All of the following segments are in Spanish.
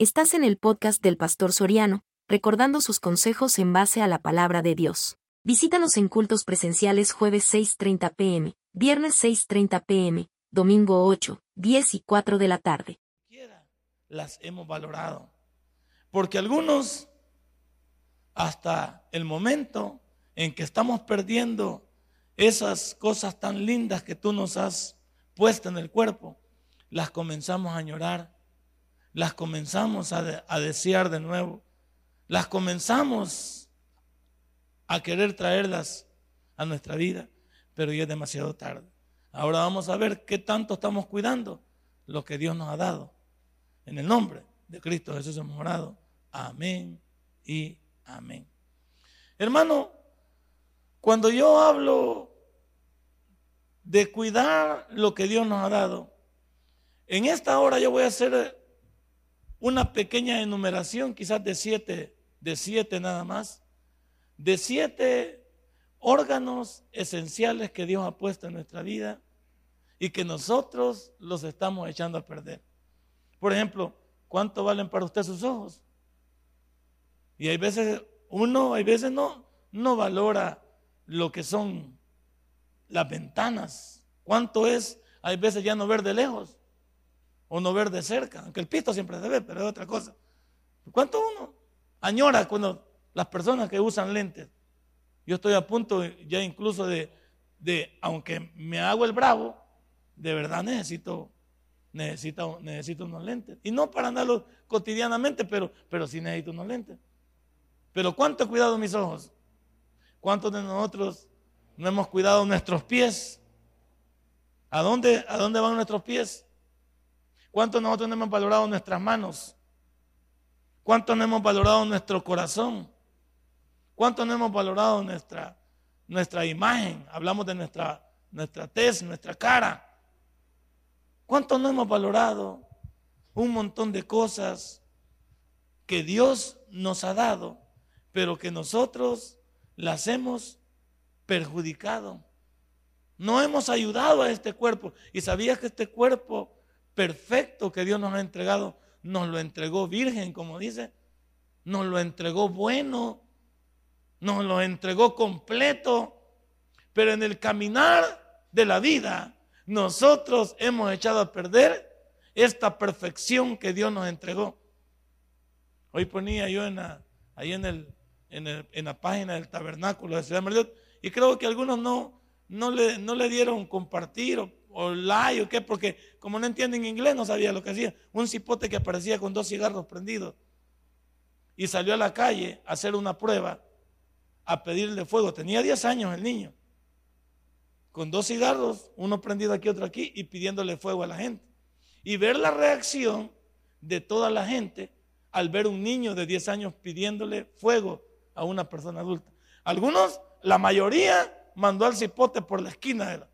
Estás en el podcast del Pastor Soriano, recordando sus consejos en base a la palabra de Dios. Visítanos en cultos presenciales jueves 6.30 pm, viernes 6.30 pm, domingo 8, 10 y 4 de la tarde. Las hemos valorado. Porque algunos, hasta el momento en que estamos perdiendo esas cosas tan lindas que tú nos has puesto en el cuerpo, las comenzamos a añorar las comenzamos a, desear de nuevo, las comenzamos a querer traerlas a nuestra vida, pero ya es demasiado tarde. Ahora vamos a ver qué tanto estamos cuidando lo que Dios nos ha dado. En el nombre de Cristo Jesús hemos orado. Amén y amén. Hermano, cuando yo hablo de cuidar lo que Dios nos ha dado, en esta hora yo voy a hacer una pequeña enumeración, quizás de siete, de siete nada más, de siete órganos esenciales que Dios ha puesto en nuestra vida y que nosotros los estamos echando a perder. Por ejemplo, ¿cuánto valen para usted sus ojos? Y hay veces uno, hay veces no, no valora lo que son las ventanas. ¿Cuánto es? Hay veces ya no ver de lejos o no ver de cerca, aunque el pito siempre se ve, pero es otra cosa. ¿Cuánto uno añora cuando las personas que usan lentes? Yo estoy a punto ya incluso de, de aunque me hago el bravo, de verdad necesito, necesito, necesito unos lentes. Y no para andarlos cotidianamente, pero, pero sí necesito unos lentes. Pero ¿cuánto he cuidado mis ojos? ¿Cuántos de nosotros no hemos cuidado nuestros pies? ¿A dónde, a dónde van nuestros pies? ¿Cuántos nosotros no hemos valorado nuestras manos? ¿Cuántos no hemos valorado nuestro corazón? ¿Cuántos no hemos valorado nuestra, nuestra imagen? Hablamos de nuestra, nuestra tez, nuestra cara. ¿Cuántos no hemos valorado un montón de cosas que Dios nos ha dado, pero que nosotros las hemos perjudicado? No hemos ayudado a este cuerpo. Y sabías que este cuerpo perfecto que Dios nos ha entregado, nos lo entregó virgen, como dice, nos lo entregó bueno, nos lo entregó completo, pero en el caminar de la vida nosotros hemos echado a perder esta perfección que Dios nos entregó. Hoy ponía yo en la, ahí en, la página del tabernáculo de Ciudad Merliot y creo que algunos no, no, le, no le dieron compartir o o like o qué, porque como no entienden inglés no sabía lo que hacía. Un cipote que aparecía con dos cigarros prendidos y salió a la calle a hacer una prueba, a pedirle fuego. Tenía 10 años el niño, con dos cigarros, uno prendido aquí, otro aquí, y pidiéndole fuego a la gente. Y ver la reacción de toda la gente al ver un niño de 10 años pidiéndole fuego a una persona adulta. Algunos, la mayoría, mandó al cipote por la esquina de la,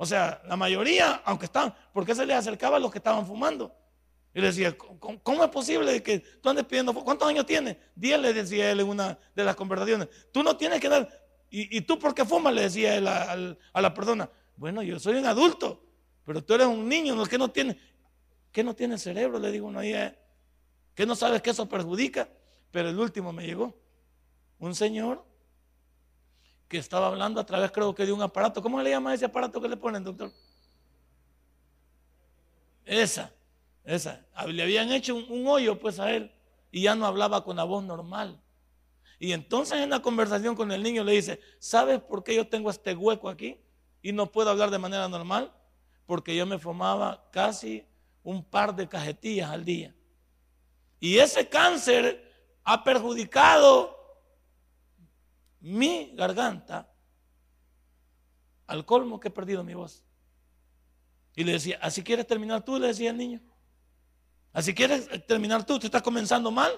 o sea, la mayoría, aunque estaban, porque se les acercaba a los que estaban fumando. Y le decía, ¿cómo, es posible que tú andes pidiendo? ¿Cuántos años tienes? Diez le decía él en una de las conversaciones. Tú no tienes que dar. ¿Y, tú por qué fumas? Le decía él a, la persona. Bueno, yo soy un adulto, pero tú eres un niño, ¿no? que no tiene, que no tiene cerebro? Le digo uno ahí, que no sabes que eso perjudica. Pero el último me llegó. Un señor que estaba hablando a través, creo que de un aparato. ¿Cómo le llama ese aparato que le ponen, doctor? Esa, esa. Le habían hecho un, hoyo pues a él y ya no hablaba con la voz normal. Y entonces en la conversación con el niño le dice, ¿sabes por qué yo tengo este hueco aquí y no puedo hablar de manera normal? Porque yo me fumaba casi un par de cajetillas al día. Y ese cáncer ha perjudicado mi garganta al colmo que he perdido mi voz. Y le decía, ¿así quieres terminar tú? Le decía el niño. ¿Así quieres terminar tú? ¿Te estás comenzando mal?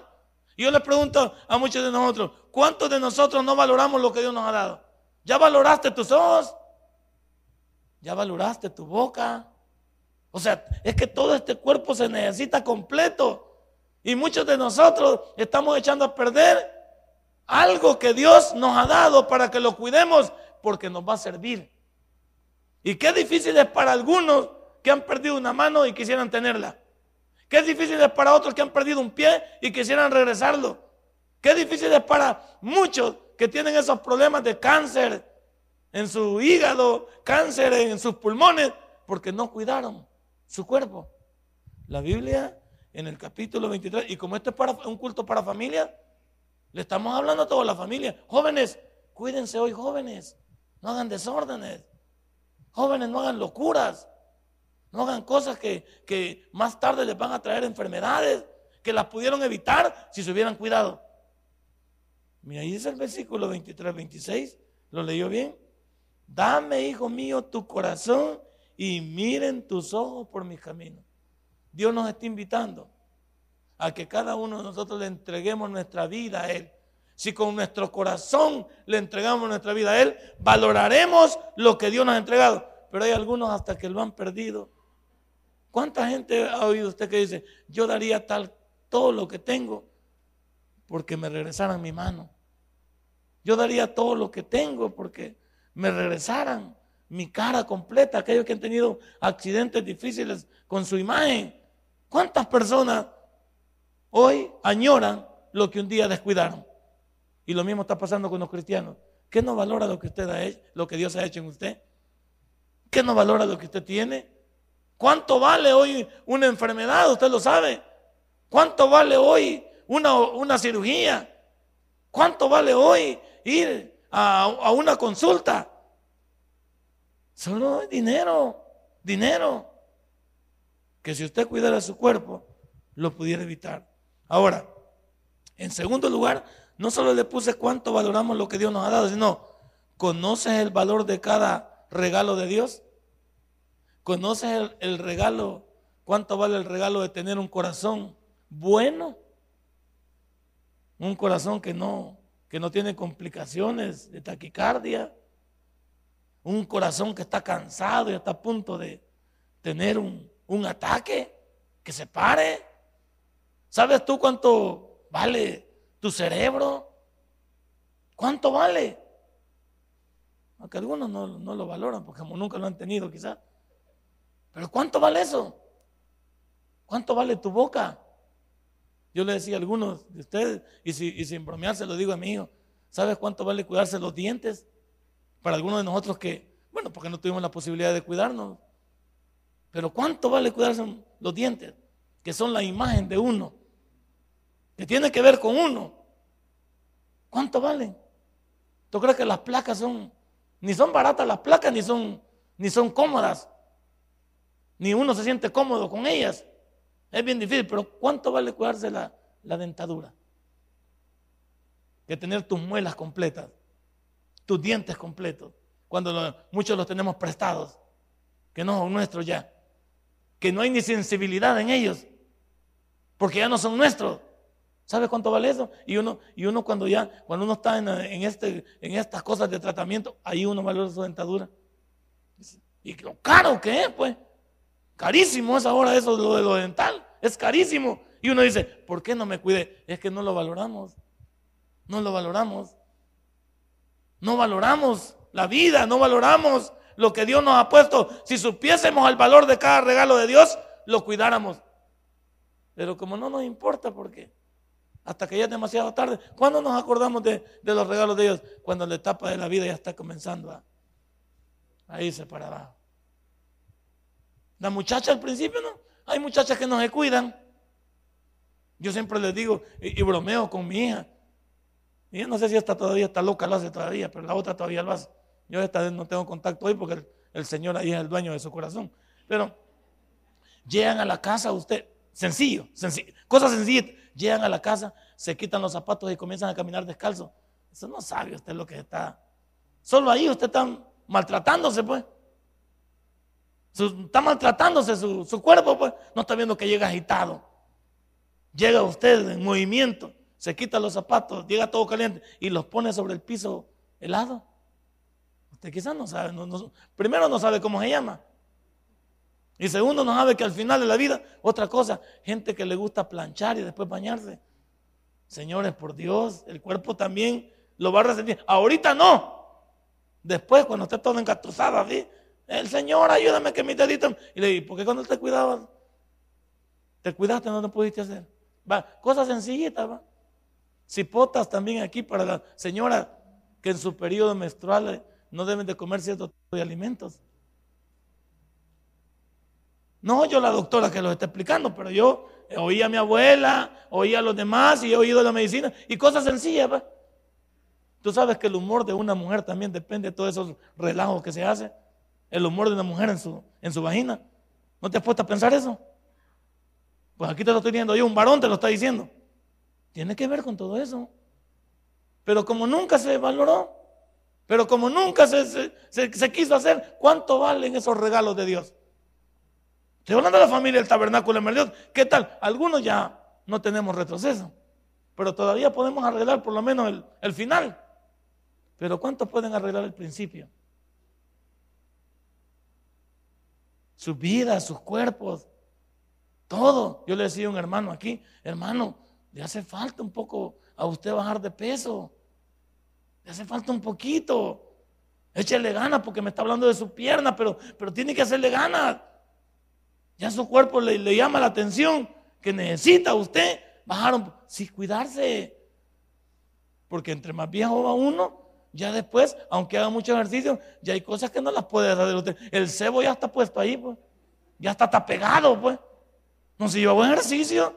Y yo le pregunto a muchos de nosotros, ¿cuántos de nosotros no valoramos lo que Dios nos ha dado? ¿Ya valoraste tus ojos? ¿Ya valoraste tu boca? O sea, es que todo este cuerpo se necesita completo. Y muchos de nosotros estamos echando a perder algo que Dios nos ha dado para que lo cuidemos porque nos va a servir. Y qué difícil es para algunos que han perdido una mano y quisieran tenerla. Qué difícil es para otros que han perdido un pie y quisieran regresarlo. Qué difícil es para muchos que tienen esos problemas de cáncer en su hígado, cáncer en sus pulmones, porque no cuidaron su cuerpo. La Biblia en el capítulo 23, y como esto es para un culto para familia, le estamos hablando a toda la familia. Jóvenes, cuídense hoy, jóvenes. No hagan desórdenes. Jóvenes, no hagan locuras. No hagan cosas que, que más tarde les van a traer enfermedades, que las pudieron evitar si se hubieran cuidado. Mira, ahí dice el versículo 23, 26. ¿Lo leyó bien? Dame, hijo mío, tu corazón y miren tus ojos por mis caminos. Dios nos está invitando a que cada uno de nosotros le entreguemos nuestra vida a Él. Si con nuestro corazón le entregamos nuestra vida a Él, valoraremos lo que Dios nos ha entregado. Pero hay algunos hasta que lo han perdido. ¿Cuánta gente ha oído usted que dice, yo daría tal todo lo que tengo porque me regresaran mi mano? Yo daría todo lo que tengo porque me regresaran mi cara completa, aquellos que han tenido accidentes difíciles con su imagen. ¿Cuántas personas hoy añoran lo que un día descuidaron? Y lo mismo está pasando con los cristianos. ¿Qué no valora lo que usted ha hecho, lo que Dios ha hecho en usted? ¿Qué no valora lo que usted tiene? ¿Cuánto vale hoy una enfermedad? Usted lo sabe. ¿Cuánto vale hoy una, una cirugía? ¿Cuánto vale hoy ir a, una consulta. Solo dinero, dinero. Que si usted cuidara su cuerpo, lo pudiera evitar. Ahora, en segundo lugar, no solo le puse cuánto valoramos lo que Dios nos ha dado, sino, ¿conoces el valor de cada regalo de Dios? ¿Conoces el, el regalo? ¿Cuánto vale el regalo de tener un corazón bueno? Un corazón que no, que no tiene complicaciones de taquicardia, un corazón que está cansado y está a punto de tener un, ataque, que se pare. ¿Sabes tú cuánto vale tu cerebro? ¿Cuánto vale? Aunque algunos no, no lo valoran porque como nunca lo han tenido quizás. Pero ¿cuánto vale eso? ¿Cuánto vale tu boca? Yo le decía a algunos de ustedes, y, sin bromear se lo digo a mi hijo, ¿sabes cuánto vale cuidarse los dientes? Para algunos de nosotros que, bueno, porque no tuvimos la posibilidad de cuidarnos. Pero ¿cuánto vale cuidarse los dientes? Que son la imagen de uno, que tiene que ver con uno. ¿Cuánto valen? ¿Tú crees que las placas son, ni son baratas las placas, ni son, ni son cómodas? Ni uno se siente cómodo con ellas. Es bien difícil, pero ¿cuánto vale cuidarse la, dentadura? Que tener tus muelas completas, tus dientes completos, cuando muchos los tenemos prestados, que no son nuestros ya, que no hay ni sensibilidad en ellos, porque ya no son nuestros. ¿Sabe cuánto vale eso? Y uno, y uno cuando ya, cuando uno está en, este, en estas cosas de tratamiento, ahí uno valora su dentadura. Y lo caro que es, pues. Carísimo es ahora eso lo de lo dental. Es carísimo. Y uno dice, ¿por qué no me cuide? Es que no lo valoramos. No lo valoramos. No valoramos la vida, no valoramos lo que Dios nos ha puesto. Si supiésemos el valor de cada regalo de Dios, lo cuidáramos. Pero como no nos importa, ¿por qué? Hasta que ya es demasiado tarde. ¿Cuándo nos acordamos de, los regalos de Dios? Cuando la etapa de la vida ya está comenzando a, a irse para abajo. La muchacha al principio no. Hay muchachas que no se cuidan. Yo siempre les digo y, bromeo con mi hija. Y yo no sé si esta todavía está loca, lo hace todavía, pero la otra todavía lo hace. Yo esta vez no tengo contacto hoy porque el, Señor ahí es el dueño de su corazón. Pero llegan a la casa usted, sencillo, sencillo, cosa sencilla. Llegan a la casa, se quitan los zapatos y comienzan a caminar descalzo. Eso no sabe usted lo que está. Solo ahí usted está maltratándose, pues está maltratándose su, cuerpo, pues no está viendo que llega agitado. Llega usted en movimiento, se quita los zapatos, llega todo caliente y los pone sobre el piso helado. Usted quizás no sabe, primero no sabe cómo se llama. Y segundo, no sabe que al final de la vida, otra cosa, gente que le gusta planchar y después bañarse. Señores, por Dios, el cuerpo también lo va a resentir. Ahorita no. Después, cuando esté todo engatusado así, el Señor, ayúdame que mi dedito. Y le dije, ¿por qué cuando te cuidaba? Te cuidaste, no lo pudiste hacer. Va, cosas sencillitas, va. Cipotas también aquí para la señora que en su periodo menstrual no deben de comer cierto tipo de alimentos. No yo la doctora que lo está explicando, pero yo oí a mi abuela, oí a los demás y he oído la medicina y cosas sencillas. Tú sabes que el humor de una mujer también depende de todos esos relajos que se hace. El humor de una mujer en su, en su vagina. ¿No te has puesto a pensar eso? Pues aquí te lo estoy diciendo yo, un varón te lo está diciendo. Tiene que ver con todo eso. Pero como nunca se valoró, pero como nunca se, se quiso hacer, ¿cuánto valen esos regalos de Dios? Estoy hablando de la familia del tabernáculo de Dios. ¿Qué tal? Algunos ya no tenemos retroceso, pero todavía podemos arreglar por lo menos el, final. Pero ¿cuántos pueden arreglar el principio? Sus vidas, sus cuerpos, todo. Yo le decía a un hermano aquí, hermano, le hace falta un poco a usted bajar de peso. Le hace falta un poquito. Échele ganas porque me está hablando de su pierna, pero, pero tiene que hacerle ganas. Ya su cuerpo le, llama la atención que necesita usted bajar sí, cuidarse. Porque entre más viejo va uno, ya después, aunque haga mucho ejercicio, ya hay cosas que no las puede hacer usted. El cebo ya está puesto ahí, pues. Ya está, está pegado, pues. No, si yo hago ejercicio.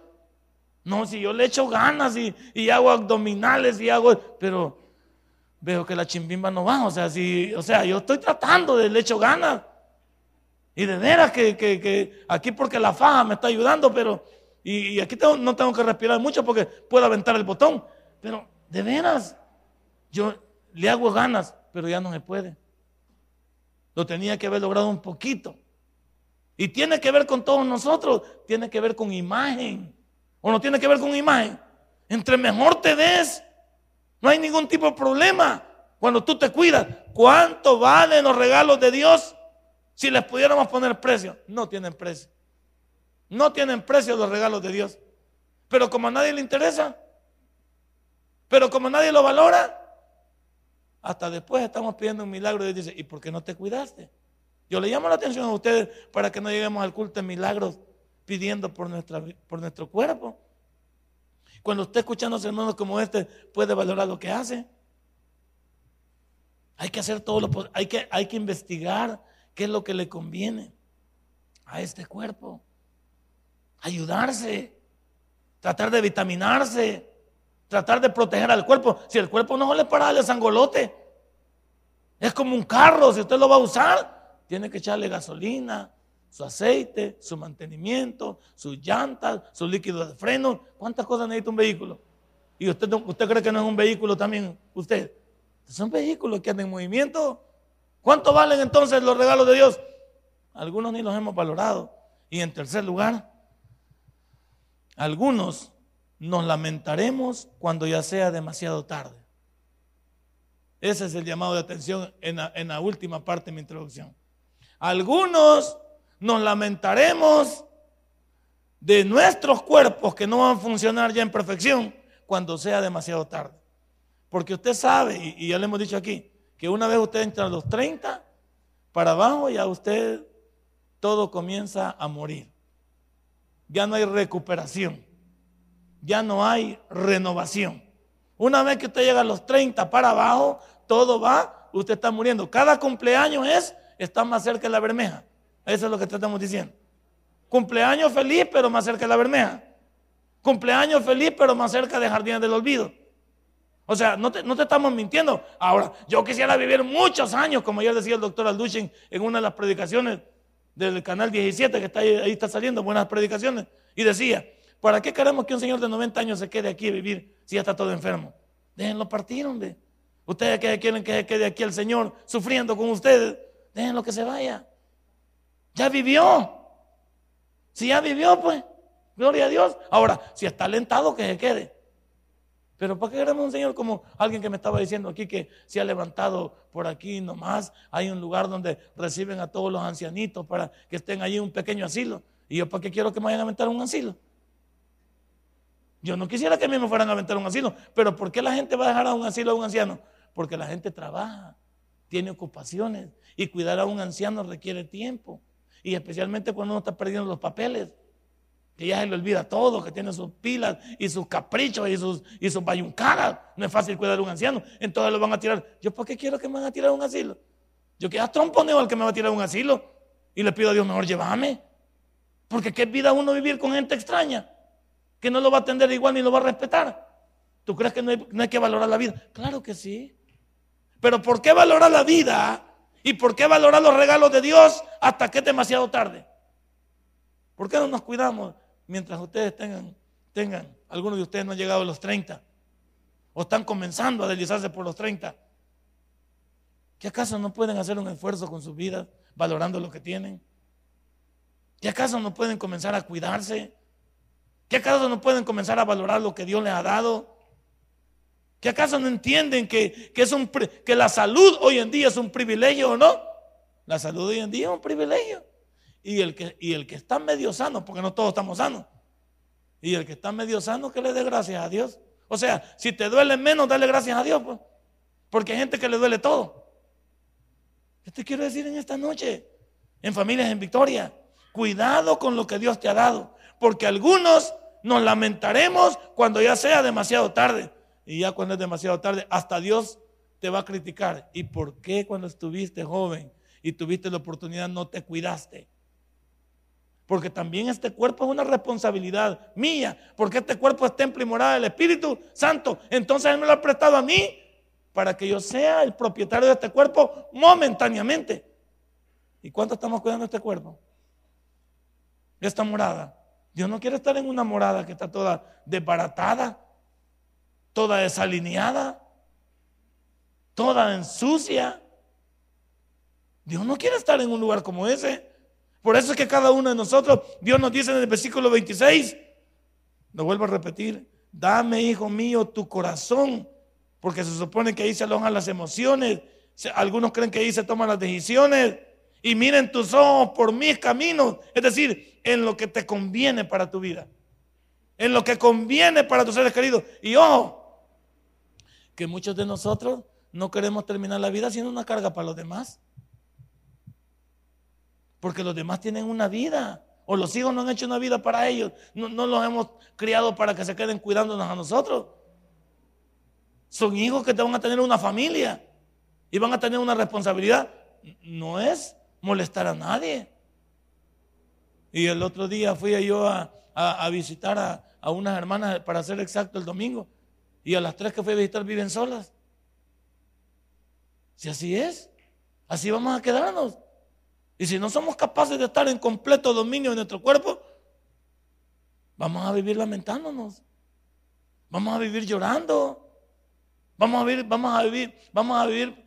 No, si yo le echo ganas y, y hago abdominales y hago. Pero veo que la chimbimba no va. O sea, si, o sea, yo estoy tratando de le echo ganas. Y de veras que, aquí porque la faja me está ayudando, pero, y, aquí no tengo que respirar mucho porque puedo aventar el botón, pero de veras, yo le hago ganas, pero ya no me puede. Lo tenía que haber logrado un poquito. Y tiene que ver con todos nosotros, tiene que ver con imagen. ¿O no tiene que ver con imagen? Entre mejor te des, no hay ningún tipo de problema cuando tú te cuidas. ¿Cuánto valen los regalos de Dios? Si les pudiéramos poner precio, no tienen precio. No tienen precio los regalos de Dios. Pero como a nadie le interesa, pero como nadie lo valora, hasta después estamos pidiendo un milagro y dice, ¿y por qué no te cuidaste? Yo le llamo la atención a ustedes para que no lleguemos al culto de milagros pidiendo por, por nuestro cuerpo. Cuando usted escuchando a hermanos como este, puede valorar lo que hace. Hay que hacer todo lo hay que, hay que investigar, qué es lo que le conviene a este cuerpo. Ayudarse, tratar de vitaminarse, tratar de proteger al cuerpo. Si el cuerpo no le para darle sangolote, es como un carro, si usted lo va a usar, tiene que echarle gasolina, su aceite, su mantenimiento, sus llantas, su líquido de freno. ¿Cuántas cosas necesita un vehículo? Y usted, usted cree que no es un vehículo también, usted. Son vehículos que andan en movimiento. ¿Cuánto valen entonces los regalos de Dios? Algunos ni los hemos valorado. Y en tercer lugar, algunos nos lamentaremos cuando ya sea demasiado tarde. Ese es el llamado de atención en la, en la última parte de mi introducción. Algunos nos lamentaremos de nuestros cuerpos que no van a funcionar ya en perfección cuando sea demasiado tarde. Porque usted sabe, y ya le hemos dicho aquí, que una vez usted entra a los 30 para abajo, ya usted todo comienza a morir. Ya no hay recuperación. Ya no hay renovación. Una vez que usted llega a los 30 para abajo, todo va, usted está muriendo. Cada cumpleaños es, está más cerca de la bermeja. Eso es lo que estamos diciendo. Cumpleaños feliz, pero más cerca de la bermeja. Cumpleaños feliz, pero más cerca de Jardines del Olvido. O sea, no te, estamos mintiendo. Ahora, yo quisiera vivir muchos años, como ya decía el doctor Alduchin en una de las predicaciones del canal 17, que está ahí, está saliendo, buenas predicaciones, y decía, ¿para qué queremos que un señor de 90 años se quede aquí a vivir si ya está todo enfermo? Déjenlo partir, hombre. Ustedes que quieren que se quede aquí el Señor sufriendo con ustedes, déjenlo que se vaya. Ya vivió. Si ya vivió, pues, gloria a Dios. Ahora, si está alentado, que se quede. Pero ¿para qué queremos un Señor como alguien que me estaba diciendo aquí que se ha levantado por aquí nomás? Hay un lugar donde reciben a todos los ancianitos para que estén allí un pequeño asilo. ¿Y yo para qué quiero que me vayan a aventar un asilo? Yo no quisiera que a mí me fueran a aventar un asilo. Pero ¿por qué la gente va a dejar a un asilo a un anciano? Porque la gente trabaja, tiene ocupaciones. Y cuidar a un anciano requiere tiempo. Y especialmente cuando uno está perdiendo los papeles. Que ya se le olvida todo, que tiene sus pilas y sus caprichos y sus, y sus bayuncadas. No es fácil cuidar a un anciano. Entonces lo van a tirar. ¿Yo por qué quiero que me van a tirar a un asilo? Yo que tromponeo al que me va a tirar a un asilo. Y le pido a Dios, mejor llévame. Porque qué vida uno vivir con gente extraña, que no lo va a atender igual ni lo va a respetar. ¿Tú crees que no hay, no hay que valorar la vida? Claro que sí. Pero ¿por qué valorar la vida? ¿Y por qué valorar los regalos de Dios hasta que es demasiado tarde? ¿Por qué no nos cuidamos? Mientras ustedes tengan, tengan, algunos de ustedes no han llegado a los 30 o están comenzando a deslizarse por los 30. ¿Qué acaso no pueden hacer un esfuerzo con sus vidas valorando lo que tienen? ¿Qué acaso no pueden comenzar a cuidarse? ¿Qué acaso no pueden comenzar a valorar lo que Dios les ha dado? ¿Qué acaso no entienden que, que la salud hoy en día es un privilegio o no? La salud hoy en día es un privilegio. Y el, que, y el que está medio sano, porque no todos estamos sanos. Y el que está medio sano, que le dé gracias a Dios. O sea, si te duele menos, dale gracias a Dios. Pues. Porque hay gente que le duele todo. Yo te quiero decir en esta noche, en familias en victoria, cuidado con lo que Dios te ha dado. Porque algunos nos lamentaremos cuando ya sea demasiado tarde. Y ya cuando es demasiado tarde, hasta Dios te va a criticar. ¿Y por qué cuando estuviste joven y tuviste la oportunidad no te cuidaste? Porque también este cuerpo es una responsabilidad mía. Porque este cuerpo es templo y morada del Espíritu Santo. Entonces Él me lo ha prestado a mí para que yo sea el propietario de este cuerpo momentáneamente. ¿Y cuánto estamos cuidando este cuerpo? Esta morada. Dios no quiere estar en una morada que está toda desbaratada, toda desalineada, toda en sucia. Dios no quiere estar en un lugar como ese. Por eso es que cada uno de nosotros, Dios nos dice en el versículo 26, lo vuelvo a repetir, dame, hijo mío, tu corazón, porque se supone que ahí se alojan las emociones, algunos creen que ahí se toman las decisiones, y miren tus ojos por mis caminos, es decir, en lo que te conviene para tu vida, en lo que conviene para tus seres queridos. Y ojo, que muchos de nosotros no queremos terminar la vida siendo una carga para los demás. Porque los demás tienen una vida. O los hijos no han hecho una vida para ellos. No, los hemos criado para que se queden cuidándonos a nosotros. Son hijos que te van a tener una familia. Y van a tener una responsabilidad. No es molestar a nadie. Y el otro día fui yo a, visitar a, a, unas hermanas, para ser exacto, el domingo. Y a las tres que fui a visitar viven solas. Si así es, así vamos a quedarnos. Y si no somos capaces de estar en completo dominio de nuestro cuerpo, vamos a vivir lamentándonos. Vamos a vivir llorando. Vamos a vivir, vamos a vivir, vamos a vivir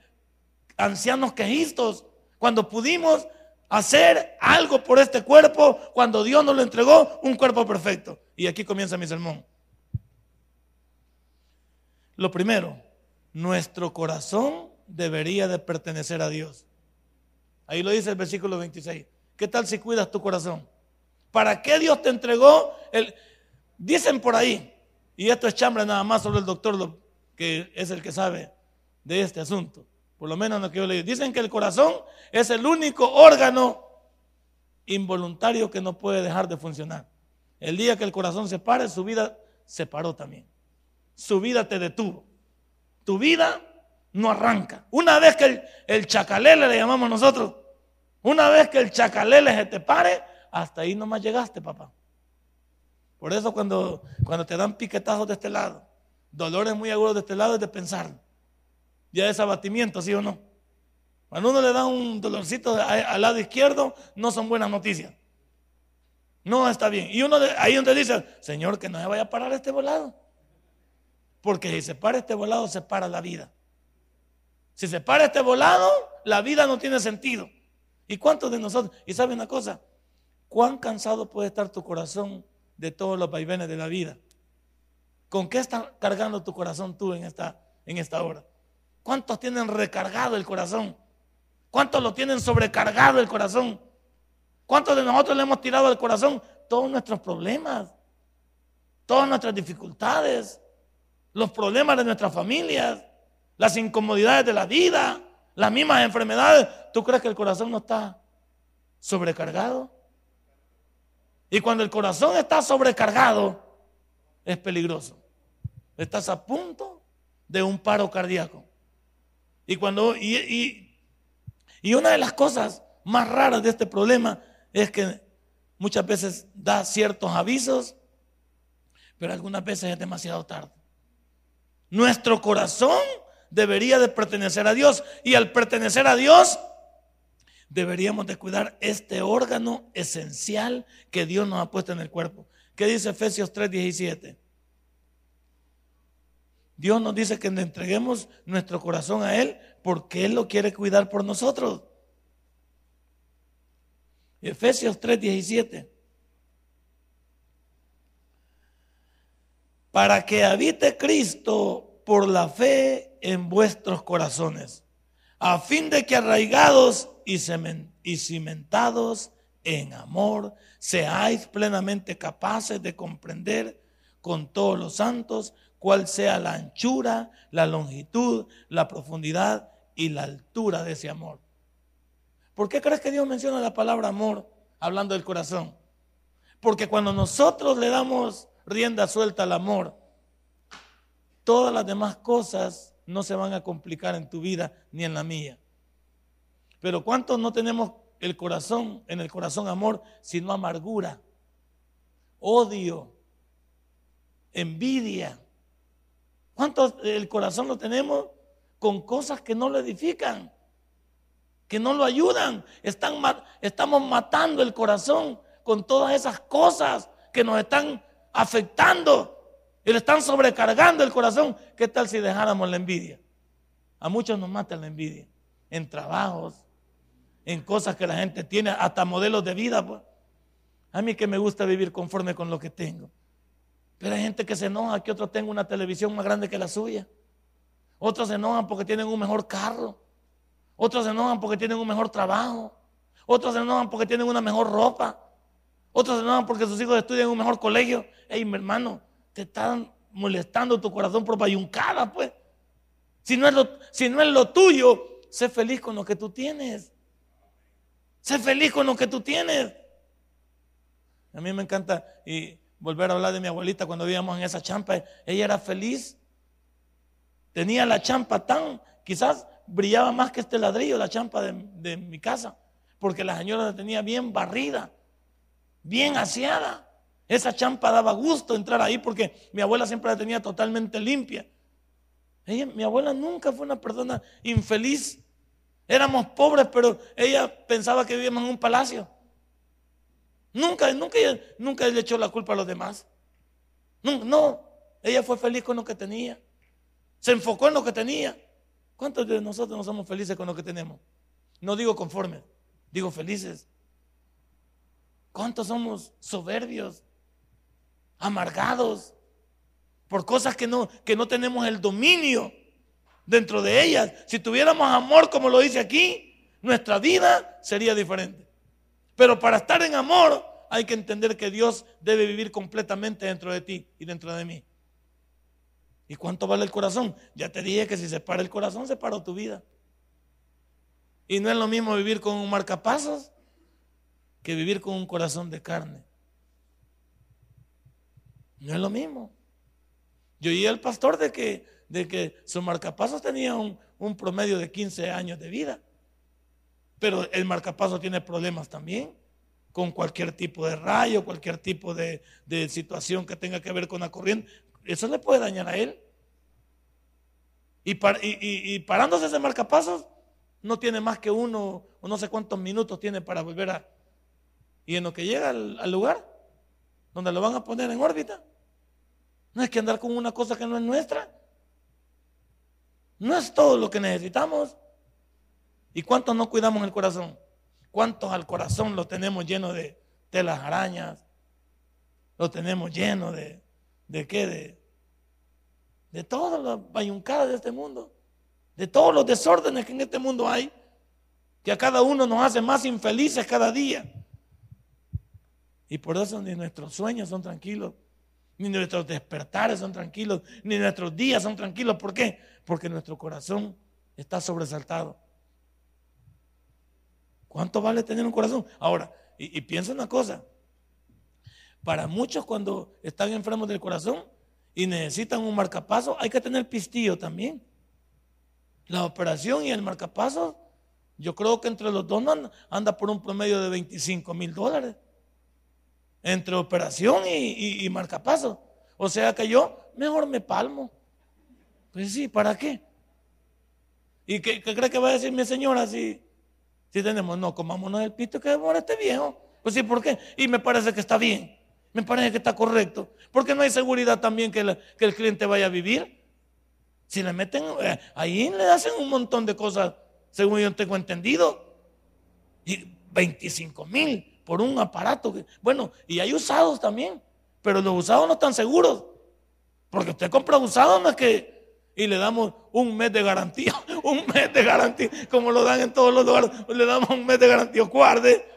ancianos quejistos. Cuando pudimos hacer algo por este cuerpo, cuando Dios nos lo entregó, un cuerpo perfecto. Y aquí comienza mi sermón. Lo primero, nuestro corazón debería de pertenecer a Dios. Ahí lo dice el versículo 26. ¿Qué tal si cuidas tu corazón? ¿Para qué Dios te entregó? El... Dicen por ahí, y esto es chambre nada más sobre el doctor, que es el que sabe de este asunto, por lo menos lo que yo leí. Dicen que el corazón es el único órgano involuntario que no puede dejar de funcionar. El día que el corazón se pare, su vida se paró también. Su vida te detuvo. Tu vida no arranca. Una vez que el, el chacalele le llamamos nosotros, una vez que el chacalele se te pare, hasta ahí nomás llegaste, papá. Por eso cuando, cuando te dan piquetazos de este lado, dolores muy agudos de este lado es de pensar. Ya es abatimiento, ¿sí o no? Cuando uno le da un dolorcito al lado izquierdo, no son buenas noticias. No está bien. Y uno ahí donde dice, Señor, que no se vaya a parar este volado. Porque si se para este volado, se para la vida. Si se para este volado, la vida no tiene sentido. ¿Y cuántos de nosotros? Y sabe una cosa, ¿cuán cansado puede estar tu corazón de todos los vaivenes de la vida? ¿Con qué está cargando tu corazón tú en esta, en esta hora? ¿Cuántos tienen recargado el corazón? ¿Cuántos lo tienen sobrecargado el corazón? ¿Cuántos de nosotros le hemos tirado al corazón todos nuestros problemas, todas nuestras dificultades, los problemas de nuestras familias? Las incomodidades de la vida, las mismas enfermedades. ¿Tú crees que el corazón no está sobrecargado? Y cuando el corazón está sobrecargado, es peligroso. Estás a punto de un paro cardíaco. Y cuando y, y una de las cosas más raras de este problema es que muchas veces da ciertos avisos, pero algunas veces es demasiado tarde. Nuestro corazón debería de pertenecer a Dios y al pertenecer a Dios deberíamos de cuidar este órgano esencial que Dios nos ha puesto en el cuerpo. ¿Qué dice Efesios 3:17? Dios nos dice que entreguemos nuestro corazón a Él porque Él lo quiere cuidar por nosotros. Efesios 3:17. Para que habite Cristo por la fe en vuestros corazones, a fin de que arraigados y cimentados en amor, seáis plenamente capaces de comprender con todos los santos cuál sea la anchura, la longitud, la profundidad y la altura de ese amor. ¿Por qué crees que Dios menciona la palabra amor hablando del corazón? Porque cuando nosotros le damos rienda suelta al amor, todas las demás cosas no se van a complicar en tu vida ni en la mía. Pero ¿cuántos no tenemos el corazón, en el corazón amor, sino amargura, odio, envidia? ¿Cuántos el corazón lo tenemos con cosas que no lo edifican? Que no lo ayudan. Están, estamos matando el corazón con todas esas cosas que nos están afectando y le están sobrecargando el corazón. ¿Qué tal si dejáramos la envidia? A muchos nos mata la envidia. En trabajos, en cosas que la gente tiene, hasta modelos de vida. Pues. A mí que me gusta vivir conforme con lo que tengo. Pero hay gente que se enoja que otro tenga una televisión más grande que la suya. Otros se enojan porque tienen un mejor carro. Otros se enojan porque tienen un mejor trabajo. Otros se enojan porque tienen una mejor ropa. Otros se enojan porque sus hijos estudian en un mejor colegio. Ey, mi hermano, te están molestando tu corazón por payuncada, pues. Si no, es lo, si no es lo tuyo, sé feliz con lo que tú tienes. Sé feliz con lo que tú tienes. A mí me encanta y volver a hablar de mi abuelita cuando vivíamos en esa champa. Ella era feliz. Tenía la champa tan, quizás brillaba más que este ladrillo, la champa de, mi casa, porque la señora la tenía bien barrida, bien aseada. Esa champa daba gusto entrar ahí porque mi abuela siempre la tenía totalmente limpia. Ella, mi abuela nunca fue una persona infeliz. Éramos pobres, pero ella pensaba que vivíamos en un palacio. Nunca, nunca, nunca le echó la culpa a los demás. No, no, ella fue feliz con lo que tenía. Se enfocó en lo que tenía. ¿Cuántos de nosotros no somos felices con lo que tenemos? No digo conformes, digo felices. ¿Cuántos somos soberbios, amargados por cosas que no, que no tenemos el dominio dentro de ellas? Si tuviéramos amor como lo dice aquí, nuestra vida sería diferente. Pero para estar en amor hay que entender que Dios debe vivir completamente dentro de ti y dentro de mí. ¿Y cuánto vale el corazón? Ya te dije que si se para el corazón, se paró tu vida. Y no es lo mismo vivir con un marcapasos que vivir con un corazón de carne. No es lo mismo. Yo oí al pastor de que, de que su marcapasos tenía un, promedio de 15 años de vida. Pero el marcapaso tiene problemas también con cualquier tipo de rayo, cualquier tipo de, situación que tenga que ver con la corriente. Eso le puede dañar a él. Y, y, parándose ese marcapasos, no tiene más que uno o no sé cuántos minutos tiene para volver a... Y en lo que llega al lugar donde lo van a poner en órbita, no es que andar con una cosa que no es nuestra. No es todo lo que necesitamos. ¿Y cuántos no cuidamos el corazón? ¿Cuántos al corazón lo tenemos lleno de telas arañas? Lo tenemos lleno de, ¿de qué? De, de todas las bayuncadas de este mundo. De todos los desórdenes que en este mundo hay. Que a cada uno nos hace más infelices cada día. Y por eso ni nuestros sueños son tranquilos, ni nuestros despertares son tranquilos, ni nuestros días son tranquilos. ¿Por qué? Porque nuestro corazón está sobresaltado. ¿Cuánto vale tener un corazón? Ahora, y, piensa una cosa. Para muchos cuando están enfermos del corazón y necesitan un marcapaso, hay que tener pistillo también. La operación y el marcapaso, yo creo que entre los dos anda, por un promedio de 25 mil dólares. Entre operación y, marcapaso. O sea que yo mejor me palmo. Pues sí, ¿para qué? ¿Y qué, cree que va a decir mi señora si, si tenemos? No, comámonos el pito que demora este viejo. Pues sí, ¿por qué? Y me parece que está bien. Me parece que está correcto. Porque no hay seguridad también que, el cliente vaya a vivir. Si le meten, eh, ahí le hacen un montón de cosas, según yo tengo entendido. Y 25 mil por un aparato. bueno, y hay usados también. Pero los usados no están seguros. Porque usted compra usado, no es que y le damos un mes de garantía, un mes de garantía, como lo dan en todos los lugares, le damos un mes de garantía, guarde.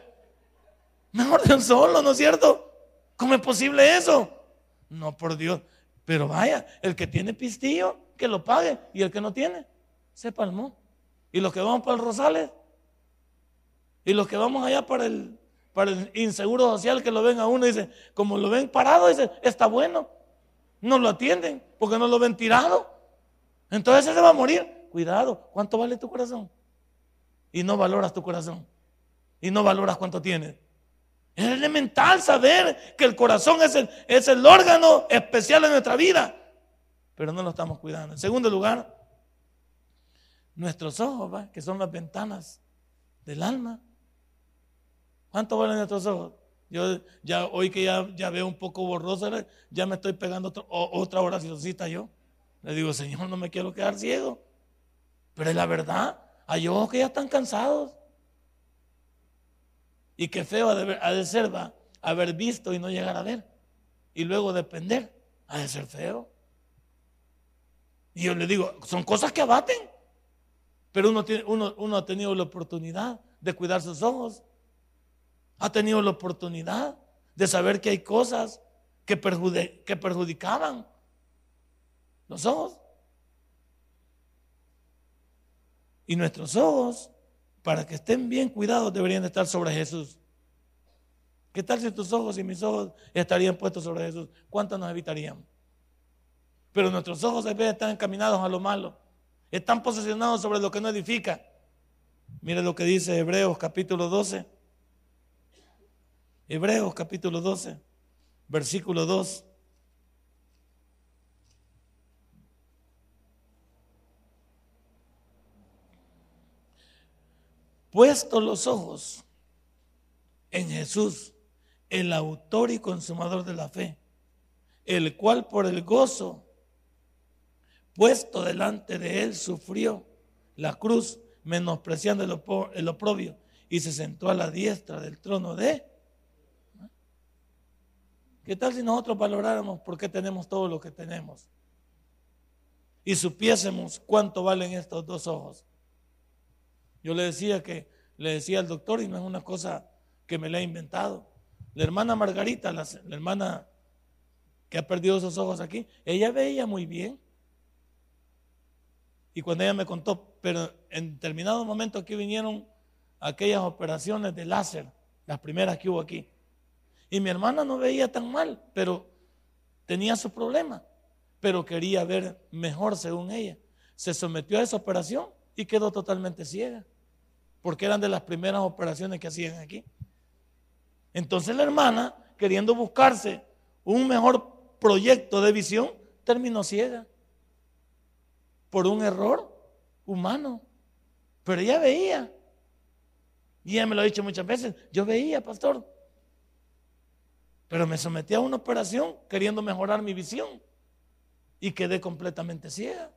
Mejor de un solo, ¿no es cierto? ¿Cómo es posible eso? No, por Dios. Pero vaya, el que tiene pistillo, que lo pague. Y el que no tiene, se palmó. Y los que vamos para el Rosales, y los que vamos allá para el, para el inseguro social, que lo ven a uno y dice, como lo ven parado, dice, está bueno. No lo atienden porque no lo ven tirado. Entonces se va a morir. Cuidado, ¿cuánto vale tu corazón? Y no valoras tu corazón. Y no valoras cuánto tienes. Es elemental saber que el corazón es el, es el órgano especial en nuestra vida. Pero no lo estamos cuidando. En segundo lugar, nuestros ojos, que son las ventanas del alma. ¿Cuánto valen nuestros ojos? Yo ya hoy que ya, ya veo un poco borroso, ya me estoy pegando otra, otra oracióncita yo. Le digo, Señor, no me quiero quedar ciego. Pero es la verdad. Hay ojos que ya están cansados. Y qué feo ha de, ser, va, haber visto y no llegar a ver. Y luego depender. Ha de ser feo. Y yo le digo, son cosas que abaten. Pero uno, tiene, uno, uno ha tenido la oportunidad de cuidar sus ojos. Ha tenido la oportunidad de saber que hay cosas que, perjudicaban los ojos. Y nuestros ojos, para que estén bien cuidados, deberían estar sobre Jesús. ¿Qué tal si tus ojos y mis ojos estarían puestos sobre Jesús? ¿Cuánto nos evitarían? Pero nuestros ojos a veces están encaminados a lo malo. Están posicionados sobre lo que no edifica. Mire lo que dice Hebreos capítulo 12. Hebreos capítulo 12, versículo 2. puesto los ojos en Jesús, el autor y consumador de la fe, el cual por el gozo puesto delante de él sufrió la cruz, menospreciando el, oprobio, y se sentó a la diestra del trono de... ¿Qué tal si nosotros valoráramos por qué tenemos todo lo que tenemos? Y supiésemos cuánto valen estos dos ojos. Yo le decía que, le decía al doctor, y no es una cosa que me le he inventado. La hermana Margarita, la, hermana que ha perdido esos ojos aquí, ella veía muy bien. Y cuando ella me contó, pero en determinado momento aquí vinieron aquellas operaciones de láser, las primeras que hubo aquí. Y mi hermana no veía tan mal, pero tenía su problema, pero quería ver mejor según ella. Se sometió a esa operación y quedó totalmente ciega porque eran de las primeras operaciones que hacían aquí. Entonces la hermana, queriendo buscarse un mejor proyecto de visión, terminó ciega por un error humano. Pero ella veía. Y ella me lo ha dicho muchas veces. Yo veía, pastor. Pero me sometí a una operación queriendo mejorar mi visión. Y quedé completamente ciega.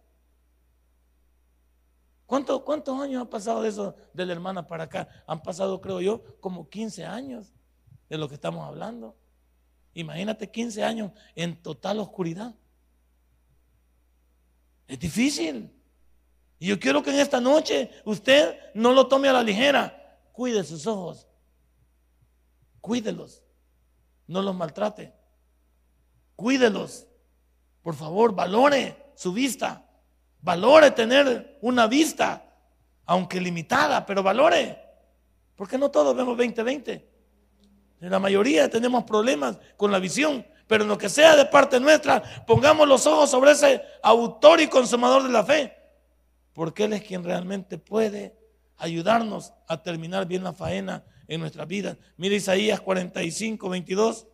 ¿Cuántos años han pasado de eso de la hermana para acá? Han pasado, creo yo, como 15 años de lo que estamos hablando. Imagínate 15 años en total oscuridad. Es difícil. Y yo quiero que en esta noche usted no lo tome a la ligera. Cuide sus ojos. Cuídelos. No los maltrate. Cuídelos. Por favor, valore su vista. Valore tener una vista, aunque limitada, pero valore. Porque no todos vemos 20-20. La mayoría tenemos problemas con la visión, pero en lo que sea de parte nuestra, pongamos los ojos sobre ese autor y consumador de la fe, porque Él es quien realmente puede ayudarnos a terminar bien la faena en nuestra vida. Mira Isaías 45, 22.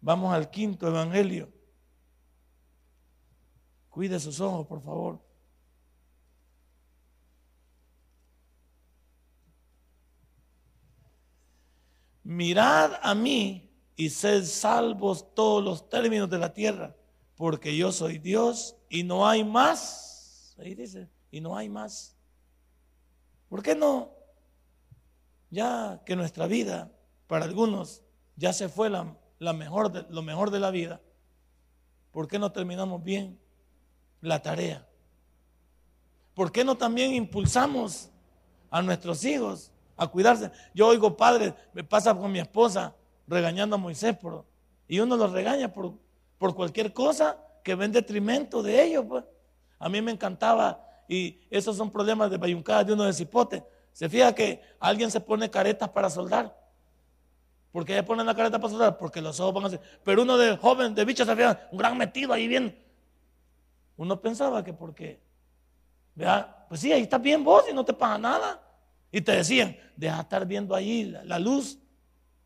Vamos al quinto evangelio. Cuide sus ojos, por favor. Mirad a mí y sed salvos todos los términos de la tierra, porque yo soy Dios y no hay más. Ahí dice, y no hay más. ¿Por qué no? Ya que nuestra vida, para algunos, ya se fue la, mejor de, lo mejor de la vida, ¿por qué no terminamos bien la tarea? ¿Por qué no también impulsamos a nuestros hijos a cuidarse? Yo oigo padres, me pasa con mi esposa regañando a Moisés por, y uno los regaña por, por cualquier cosa que ve en detrimento de ellos. Pues. A mí me encantaba y esos son problemas de bayuncadas de uno de cipote. Se fija que alguien se pone caretas para soldar. ¿Por qué ponen la careta para soldar? Porque los ojos van a. Pero uno de joven, de bicho, se fija, un gran metido ahí bien. Uno pensaba que porque, vea, pues sí, ahí está bien vos y no te pasa nada. Y te decían, deja estar viendo ahí la, luz.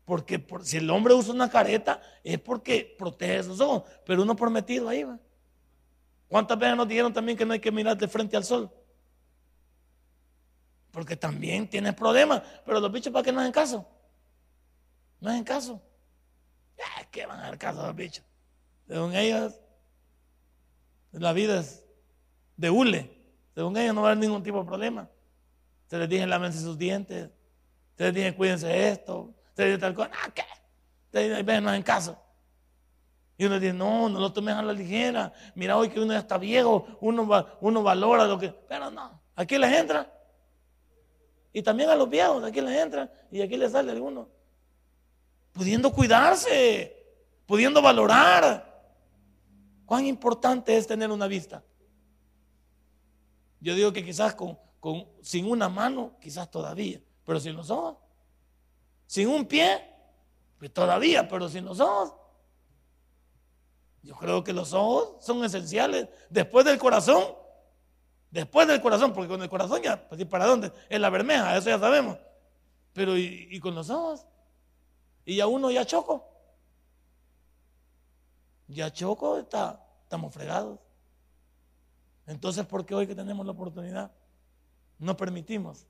Porque si el hombre usa una careta es porque protege sus ojos. Pero uno por metido ahí va. ¿Cuántas veces nos dijeron también que no hay que mirar de frente al sol? Porque también tienes problemas. Pero los bichos, ¿para qué no hacen caso? No hacen caso. ¿Qué van a hacer caso los bichos? Según ellos, la vida es de hule. Según ellos no va a haber ningún tipo de problema. Se les dije lávense sus dientes. Se les dije cuídense de esto. Se les dije tal cosa. ¿qué? Se les no hacen caso. Y uno dice, no, no lo tomes a la ligera. Mira, hoy que uno ya está viejo, uno, uno valora lo que... Pero no, aquí les entra. Y también a los viejos, aquí les entra. Y aquí les sale alguno. Pudiendo cuidarse, pudiendo valorar. ¿Cuán importante es tener una vista? Yo digo que quizás con, con, sin una mano, quizás todavía, pero sin los ojos. Sin un pie, pues todavía, pero sin los ojos. Yo creo que los ojos son esenciales. Después del corazón, después del corazón, porque con el corazón ya, pues ¿para dónde? En la bermeja, eso ya sabemos. Pero ¿y, con los ojos? Y ya uno ya choco. Ya choco, está, estamos fregados. Entonces, ¿por qué hoy que tenemos la oportunidad no permitimos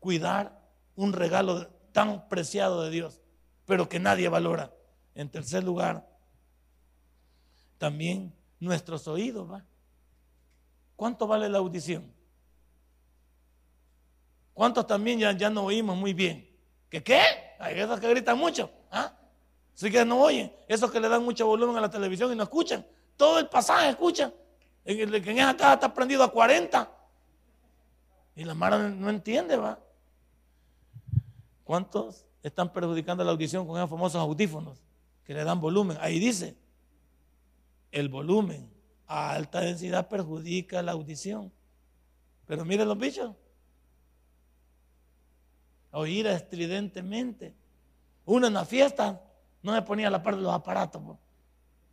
cuidar un regalo tan preciado de Dios, pero que nadie valora? En tercer lugar, también nuestros oídos. ¿va? ¿Cuánto vale la audición? ¿Cuántos también ya, ya no oímos muy bien? ¿Que qué? Hay esos que gritan mucho. ¿ah? Así que no oyen. Esos que le dan mucho volumen a la televisión y no escuchan. Todo el pasaje escuchan. En, en esa casa está prendido a 40. Y la Mara no entiende, ¿va? ¿Cuántos están perjudicando la audición con esos famosos audífonos que le dan volumen? Ahí dice, el volumen a alta densidad perjudica la audición. Pero miren los bichos. Oír estridentemente. Uno en la fiesta no se ponía a la par de los aparatos.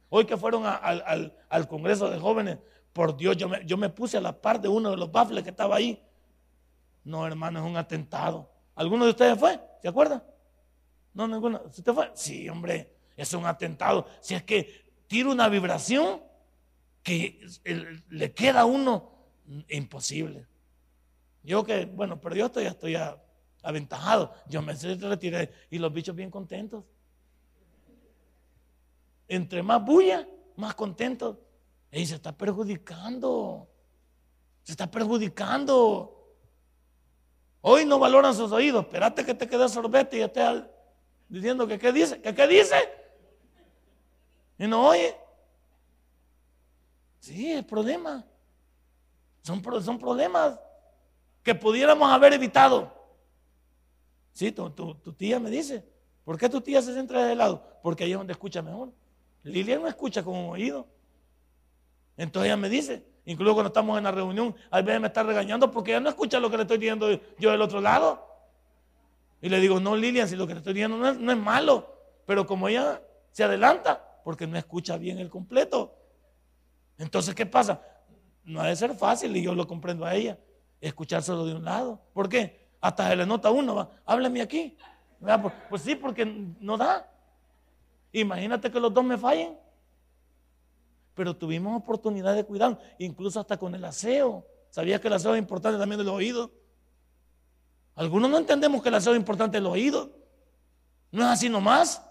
Hoy que fueron al, Congreso de Jóvenes, por Dios, yo me, yo me, puse a la par de uno de los baffles que estaba ahí. No, hermano, es un atentado. ¿Alguno de ustedes fue? ¿Se acuerdan? No, ninguno. ¿Usted fue? Sí, hombre, es un atentado. Si es que una vibración que le queda a uno imposible. Yo que, bueno, pero yo estoy, estoy aventajado. Yo me retiré y los bichos bien contentos. Entre más bulla, más contentos. Y se está perjudicando. Se está perjudicando. Hoy no valoran sus oídos. Espérate que te quede sorbete y esté diciendo que qué dice. ¿Que qué dice? Y no oye. Sí, es problema. Son, son problemas que pudiéramos haber evitado. Sí, tu, tía me dice. ¿Por qué tu tía se centra de lado? Porque ahí es donde escucha mejor. Lilian no escucha con un oído. Entonces ella me dice, incluso cuando estamos en la reunión, a veces me está regañando porque ella no escucha lo que le estoy diciendo yo del otro lado. Y le digo, no, Lilian, si lo que te estoy diciendo no es, no es malo, pero como ella se adelanta, porque no escucha bien el completo. Entonces, ¿qué pasa? No ha de ser fácil, y yo lo comprendo a ella, escuchar solo de un lado. ¿Por qué? Hasta se le nota uno, háblame aquí. Pues, pues sí, porque no da. Imagínate que los dos me fallen. Pero tuvimos oportunidad de cuidar, incluso hasta con el aseo. ¿Sabías que el aseo es importante también del oído? Algunos no entendemos que el aseo es importante del oído. No es así nomás.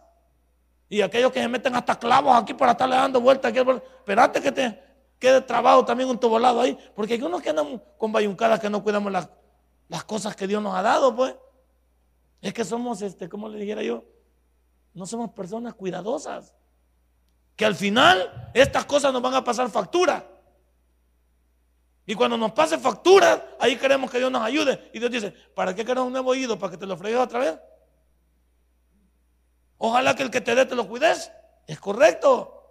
Y aquellos que se meten hasta clavos aquí para estarle dando vueltas. Espérate que te quede trabado también un tubolado ahí. Porque hay unos que andan con bayuncadas que no cuidamos las, las cosas que Dios nos ha dado, pues. Es que somos, este, ¿cómo le dijera yo? No somos personas cuidadosas. Que al final estas cosas nos van a pasar factura. Y cuando nos pase factura, ahí queremos que Dios nos ayude. Y Dios dice, ¿para qué queremos un nuevo oído? ¿Para que te lo fregues otra vez? Ojalá que el que te dé te lo cuides. Es correcto.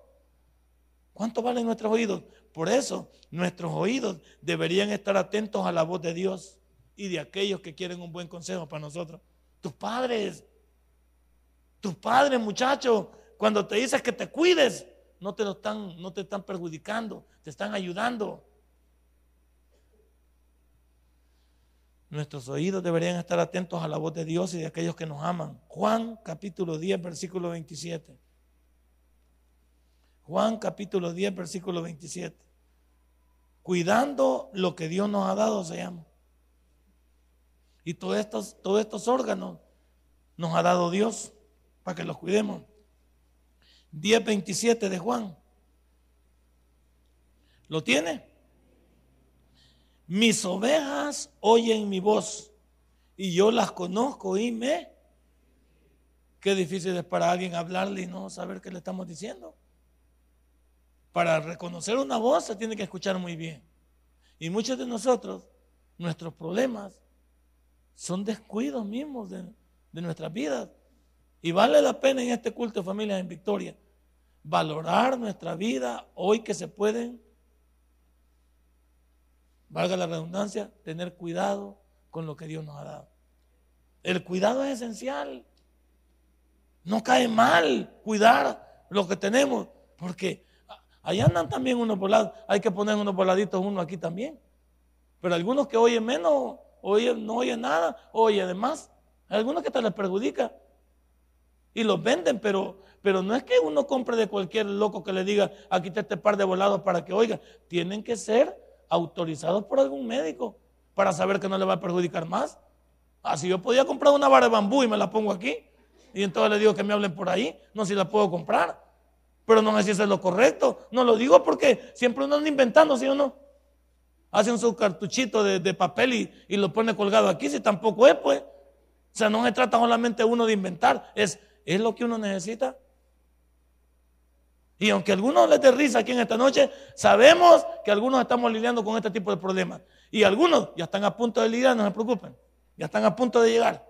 ¿Cuánto valen nuestros oídos? Por eso nuestros oídos deberían estar atentos a la voz de Dios y de aquellos que quieren un buen consejo para nosotros. Tus padres, tus padres, muchachos, cuando te dices que te cuides, no te lo están, no te están perjudicando, te están ayudando. Nuestros oídos deberían estar atentos a la voz de Dios y de aquellos que nos aman. Juan capítulo 10, versículo 27. Juan capítulo 10, versículo 27. Cuidando lo que Dios nos ha dado se llama. Y todos estos, todos estos órganos nos ha dado Dios para que los cuidemos. 10.27 de Juan. ¿Lo tiene? Mis ovejas oyen mi voz y yo las conozco y me... Qué difícil es para alguien hablarle y no saber qué le estamos diciendo. Para reconocer una voz se tiene que escuchar muy bien. Y muchos de nosotros, nuestros problemas son descuidos mismos de, nuestras vidas. Y vale la pena en este culto de familias en Victoria valorar nuestra vida hoy que se pueden, valga la redundancia, tener cuidado con lo que Dios nos ha dado. El cuidado es esencial. No cae mal cuidar lo que tenemos, porque allá andan también unos volados. Hay que poner unos voladitos uno aquí también. Pero algunos que oyen menos, oyen, no oyen nada, oyen además. Hay algunos que te les perjudica y los venden, pero, pero no es que uno compre de cualquier loco que le diga, aquí está este par de volados para que oiga. Tienen que ser autorizados por algún médico para saber que no le va a perjudicar más. Así ah, yo podía comprar una vara de bambú y me la pongo aquí. Y entonces le digo que me hablen por ahí. No si la puedo comprar. Pero no sé si eso es lo correcto. No lo digo porque siempre uno anda inventando, ¿sí o no? Hace un su cartuchito de, papel y, y, lo pone colgado aquí, si tampoco es, pues. O sea, no se trata solamente uno de inventar, es ¿Es lo que uno necesita? Y aunque a algunos les dé risa aquí en esta noche, sabemos que algunos estamos lidiando con este tipo de problemas. Y algunos ya están a punto de lidiar, no se preocupen. Ya están a punto de llegar.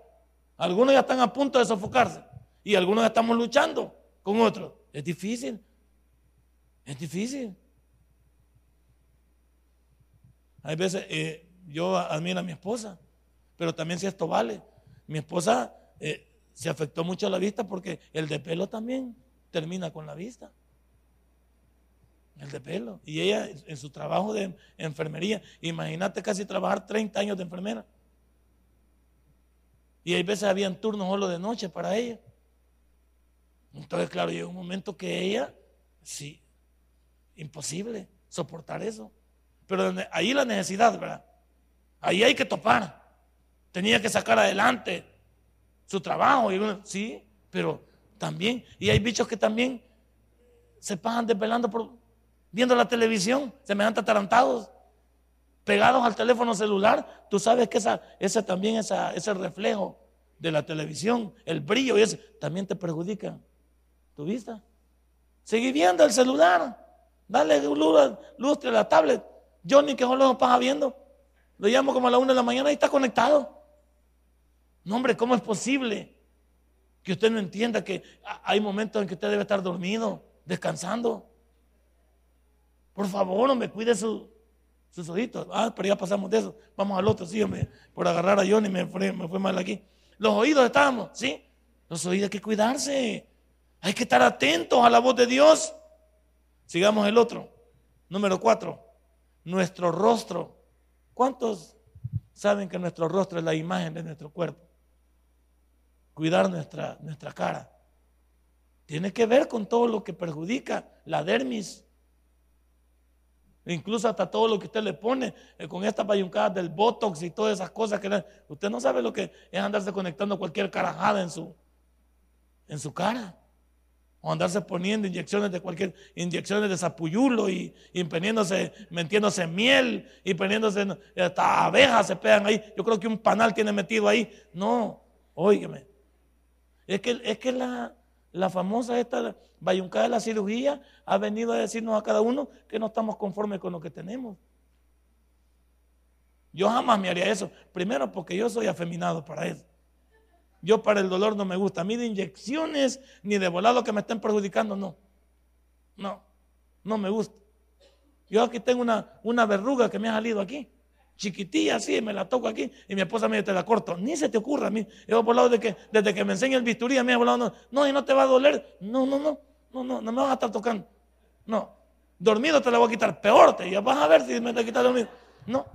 Algunos ya están a punto de sofocarse. Y algunos estamos luchando con otros. Es difícil. Es difícil. Hay veces, eh, yo admiro a mi esposa, pero también si esto vale. Mi esposa eh, se afectó mucho la vista porque el de pelo también termina con la vista. El de pelo. Y ella en su trabajo de enfermería, imagínate casi trabajar 30 años de enfermera. Y hay veces habían turnos solo de noche para ella. Entonces, claro, llegó un momento que ella, sí, imposible soportar eso. Pero ahí la necesidad, ¿verdad? Ahí hay que topar. Tenía que sacar adelante su trabajo. Y sí, pero también. Y hay bichos que también se pasan desvelando por viendo la televisión, se me han atarantados, pegados al teléfono celular. Tú sabes que esa, ese también, esa, ese reflejo de la televisión, el brillo y ese, también te perjudica tu vista. Seguí viendo el celular, dale luz, lustre a la tablet. Johnny que solo nos pasa viendo, lo llamo como a la una de la mañana y está conectado. No, hombre, ¿cómo es posible que usted no entienda que hay momentos en que usted debe estar dormido, descansando? Por favor, hombre, cuide sus ojitos. Ah, pero ya pasamos de eso. Vamos al otro, sí, hombre, por agarrar a Johnny me fue, me fue mal aquí. Los oídos estábamos, ¿sí? Los oídos hay que cuidarse. Hay que estar atentos a la voz de Dios. Sigamos el otro. Número cuatro. Nuestro rostro. ¿Cuántos saben que nuestro rostro es la imagen de nuestro cuerpo? Cuidar nuestra, nuestra cara. Tiene que ver con todo lo que perjudica la dermis. Incluso hasta todo lo que usted le pone eh, con estas bayuncadas del botox y todas esas cosas que usted no sabe lo que es andarse conectando cualquier carajada en su, en su cara. O andarse poniendo inyecciones de cualquier, inyecciones de zapuyulo y, y metiéndose miel y poniéndose, hasta abejas se pegan ahí. Yo creo que un panal tiene metido ahí. No, óigame. Es que, es que la, la famosa esta bayuncada de la cirugía ha venido a decirnos a cada uno que no estamos conformes con lo que tenemos. Yo jamás me haría eso. Primero porque yo soy afeminado para eso. Yo para el dolor no me gusta. A mí de inyecciones ni de volado que me estén perjudicando, no. No, no me gusta. Yo aquí tengo una, una verruga que me ha salido aquí. Chiquitilla así, me la toco aquí y mi esposa me dice, te la corto. Ni se te ocurra a mí. Yo por lado de que desde que me enseña el bisturí a mí volado, no, no, y no te va a doler. No, no, no, no, no, no me vas a estar tocando. No. Dormido te la voy a quitar. Peor te, ya vas a ver si me te quitas dormido. No.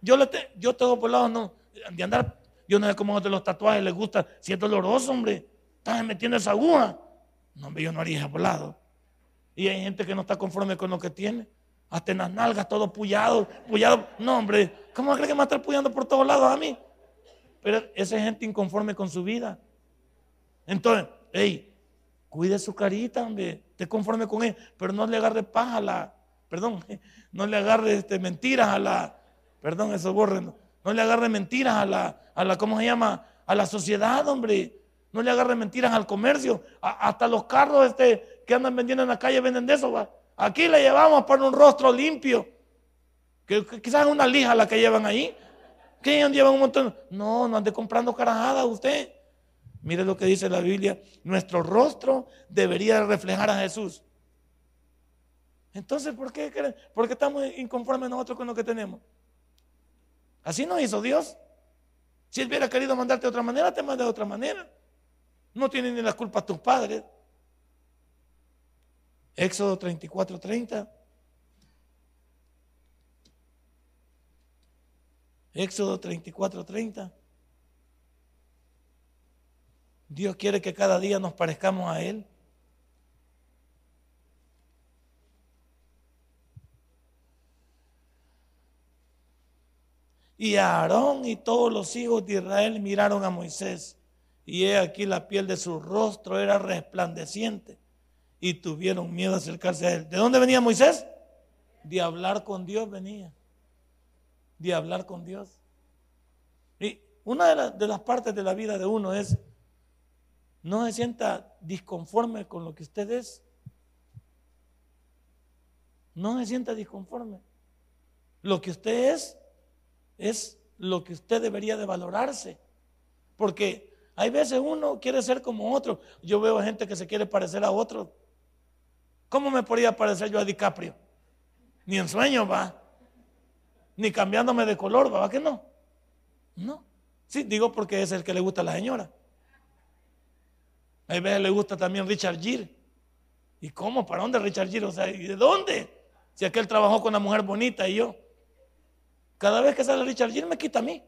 Yo, le te, yo tengo por lado, no, de andar yo no sé cómo de los tatuajes les gusta. Si es doloroso, hombre. Estás metiendo esa aguja. No, hombre, yo no haría lado. Y hay gente que no está conforme con lo que tiene. Hasta en las nalgas, todo puyado, puyado. No, hombre, ¿cómo cree que me va a estar puyando por todos lados a mí? Pero esa gente inconforme con su vida. Entonces, hey, cuide su carita, hombre. Esté conforme con él. Pero no le agarre paja a la. Perdón, no le agarre este, mentiras a la. Perdón, eso borren. No le agarre mentiras a la, a la, ¿cómo se llama? A la sociedad, hombre. No le agarre mentiras al comercio. hasta los carros este, que andan vendiendo en la calle venden de eso. ¿va? Aquí le llevamos para un rostro limpio. Que, quizás es una lija la que llevan ahí. ¿Qué llevan un montón? No, no ande comprando carajadas usted. Mire lo que dice la Biblia. Nuestro rostro debería reflejar a Jesús. Entonces, ¿por qué, ¿por qué estamos inconformes nosotros con lo que tenemos? Así no hizo Dios. Si Él hubiera querido mandarte de otra manera, te manda de otra manera. No tienen ni la culpa tus padres. Éxodo 34, 30. Éxodo 34, 30. Dios quiere que cada día nos parezcamos a Él. Y Aarón y todos los hijos de Israel miraron a Moisés. Y he aquí la piel de su rostro era resplandeciente. Y tuvieron miedo a acercarse a él. ¿De dónde venía Moisés? De hablar con Dios venía. De hablar con Dios. Y una de, las partes de la vida de uno es, no se sienta disconforme con lo que usted es. No se sienta disconforme. Lo que usted es es lo que usted debería de valorarse. Porque hay veces uno quiere ser como otro. Yo veo gente que se quiere parecer a otro. ¿Cómo me podría parecer yo a DiCaprio? Ni en sueño va. Ni cambiándome de color, ¿va? ¿Que no? No. Sí, digo porque es el que le gusta a la señora. Hay veces le gusta también Richard Gere. ¿Y cómo? ¿Para dónde Richard Gere? O sea, ¿y de dónde? Si aquel trabajó con una mujer bonita y yo. Cada vez que sale Richard Gere me quita a mí.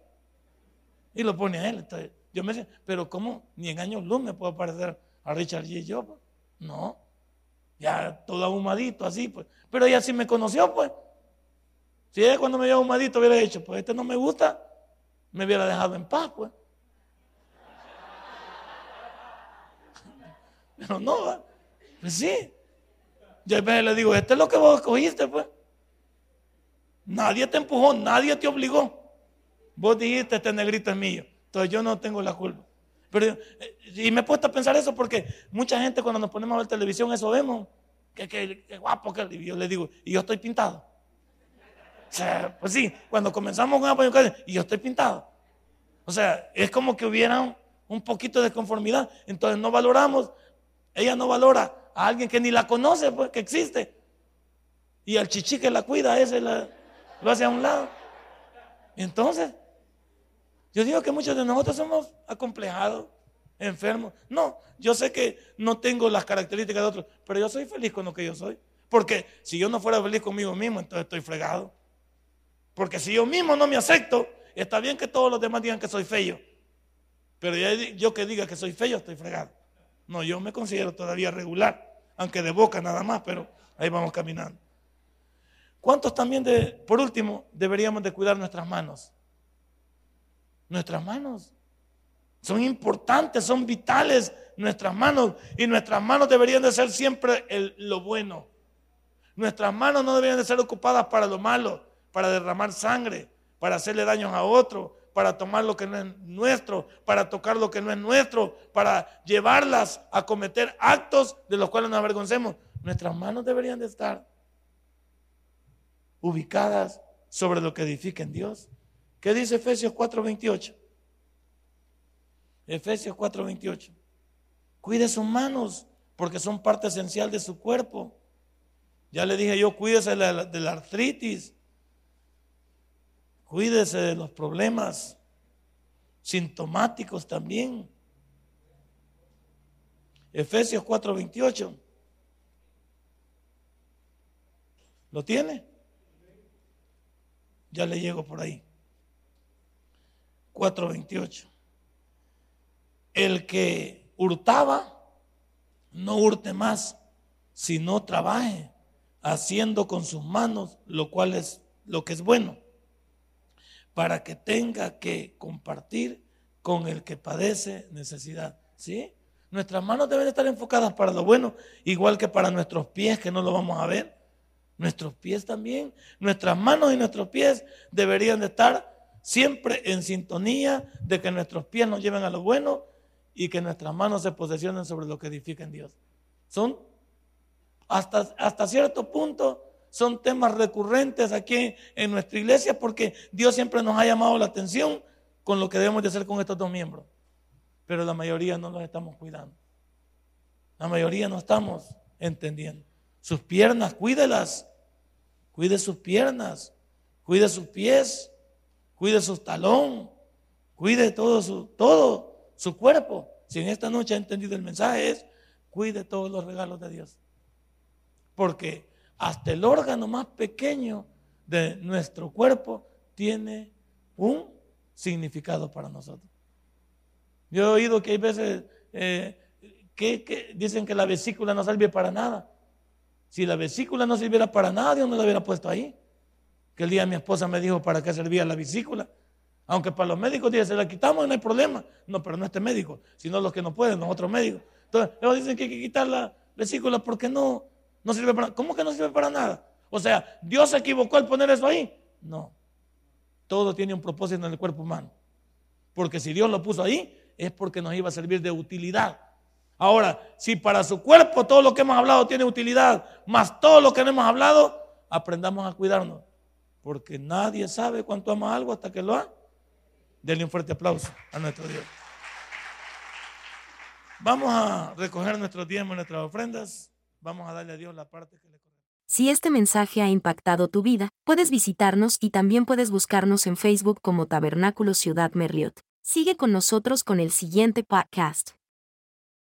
Y lo pone a él. yo me decía, pero ¿cómo ni en años luz me puedo parecer a Richard Gere yo? No. Ya todo ahumadito así, pues. Pero ella sí me conoció, pues. Si ella cuando me vio ahumadito hubiera dicho, pues este no me gusta, me hubiera dejado en paz, pues. Pero no, pues sí. Yo a le digo, este es lo que vos escogiste, pues. Nadie te empujó, nadie te obligó. Vos dijiste, este negrito es mío. Entonces yo no tengo la culpa. Pero, eh, y me he puesto a pensar eso porque mucha gente cuando nos ponemos a ver televisión, eso vemos. Que, guapo que y yo le digo, y yo estoy pintado. O sea, pues sí, cuando comenzamos con Apoyo y yo estoy pintado. O sea, es como que hubiera un, poquito de conformidad. Entonces no valoramos, ella no valora a alguien que ni la conoce, pues, que existe. Y al chichi que la cuida, ese la, lo hace a un lado. Entonces, Yo digo que muchos de nosotros somos acomplejados, enfermos. No, yo sé que no tengo las características de otros, pero yo soy feliz con lo que yo soy. Porque si yo no fuera feliz conmigo mismo, entonces estoy fregado. Porque si yo mismo no me acepto, está bien que todos los demás digan que soy feo. Pero yo que diga que soy feo, estoy fregado. No, yo me considero todavía regular, aunque de boca nada más, pero ahí vamos caminando. ¿Cuántos también, de, por último, deberíamos de cuidar nuestras manos? Nuestras manos son importantes, son vitales nuestras manos y nuestras manos deberían de ser siempre lo bueno. Nuestras manos no deberían de ser ocupadas para lo malo, para derramar sangre, para hacerle daños a otro, para tomar lo que no es nuestro, para tocar lo que no es nuestro, para llevarlas a cometer actos de los cuales nos avergoncemos. Nuestras manos deberían de estar ubicadas sobre lo que edifica en Dios. ¿Qué dice Efesios 4:28? Efesios 4:28. Cuide sus manos porque son parte esencial de su cuerpo. Ya le dije yo, cuídese de la, artritis, cuídese de los problemas sintomáticos también. Efesios 4:28. ¿Lo tiene? Ya le llego por ahí. 4.28. El que hurtaba, no hurte más, sino trabaje, haciendo con sus manos lo cual es lo que es bueno, para que tenga que compartir con el que padece necesidad. ¿Sí? Nuestras manos deben estar enfocadas para lo bueno, igual que para nuestros pies, que no lo vamos a ver. Nuestros pies también, nuestras manos y nuestros pies deberían de estar siempre en sintonía de que nuestros pies nos lleven a lo bueno y que nuestras manos se posesionen sobre lo que edifica en Dios. Son hasta, hasta cierto punto son temas recurrentes aquí en nuestra iglesia porque Dios siempre nos ha llamado la atención con lo que debemos de hacer con estos dos miembros. Pero la mayoría no los estamos cuidando. La mayoría no estamos entendiendo. Sus piernas, cuídelas. Cuide sus piernas, cuide sus pies, cuide su talón, cuide todo su, todo su cuerpo. Si en esta noche ha entendido el mensaje es, cuide todos los regalos de Dios. Porque hasta el órgano más pequeño de nuestro cuerpo tiene un significado para nosotros. Yo he oído que hay veces eh, que, dicen que la vesícula no sirve para nada. Si la vesícula no sirviera para nada, Dios no la hubiera puesto ahí. Que el día mi esposa me dijo para qué servía la vesícula. Aunque para los médicos dice, se la quitamos y no hay problema. No, pero no este médico, sino los que no pueden, los otros médicos. Entonces, ellos dicen que hay que quitar la vesícula porque no, no sirve para nada. ¿Cómo que no sirve para nada? O sea, ¿Dios se equivocó al poner eso ahí? No. Todo tiene un propósito en el cuerpo humano. Porque si Dios lo puso ahí, es porque nos iba a servir de utilidad. Ahora, si para su cuerpo todo lo que hemos hablado tiene utilidad, más todo lo que no hemos hablado, aprendamos a cuidarnos. Porque nadie sabe cuánto ama algo hasta que lo ha. Denle un fuerte aplauso a nuestro Dios. Vamos a recoger nuestros diezmos nuestras ofrendas. Vamos a darle a Dios la parte que le corresponde. Si este mensaje ha impactado tu vida, puedes visitarnos y también puedes buscarnos en Facebook como Tabernáculo Ciudad Merriot. Sigue con nosotros con el siguiente podcast.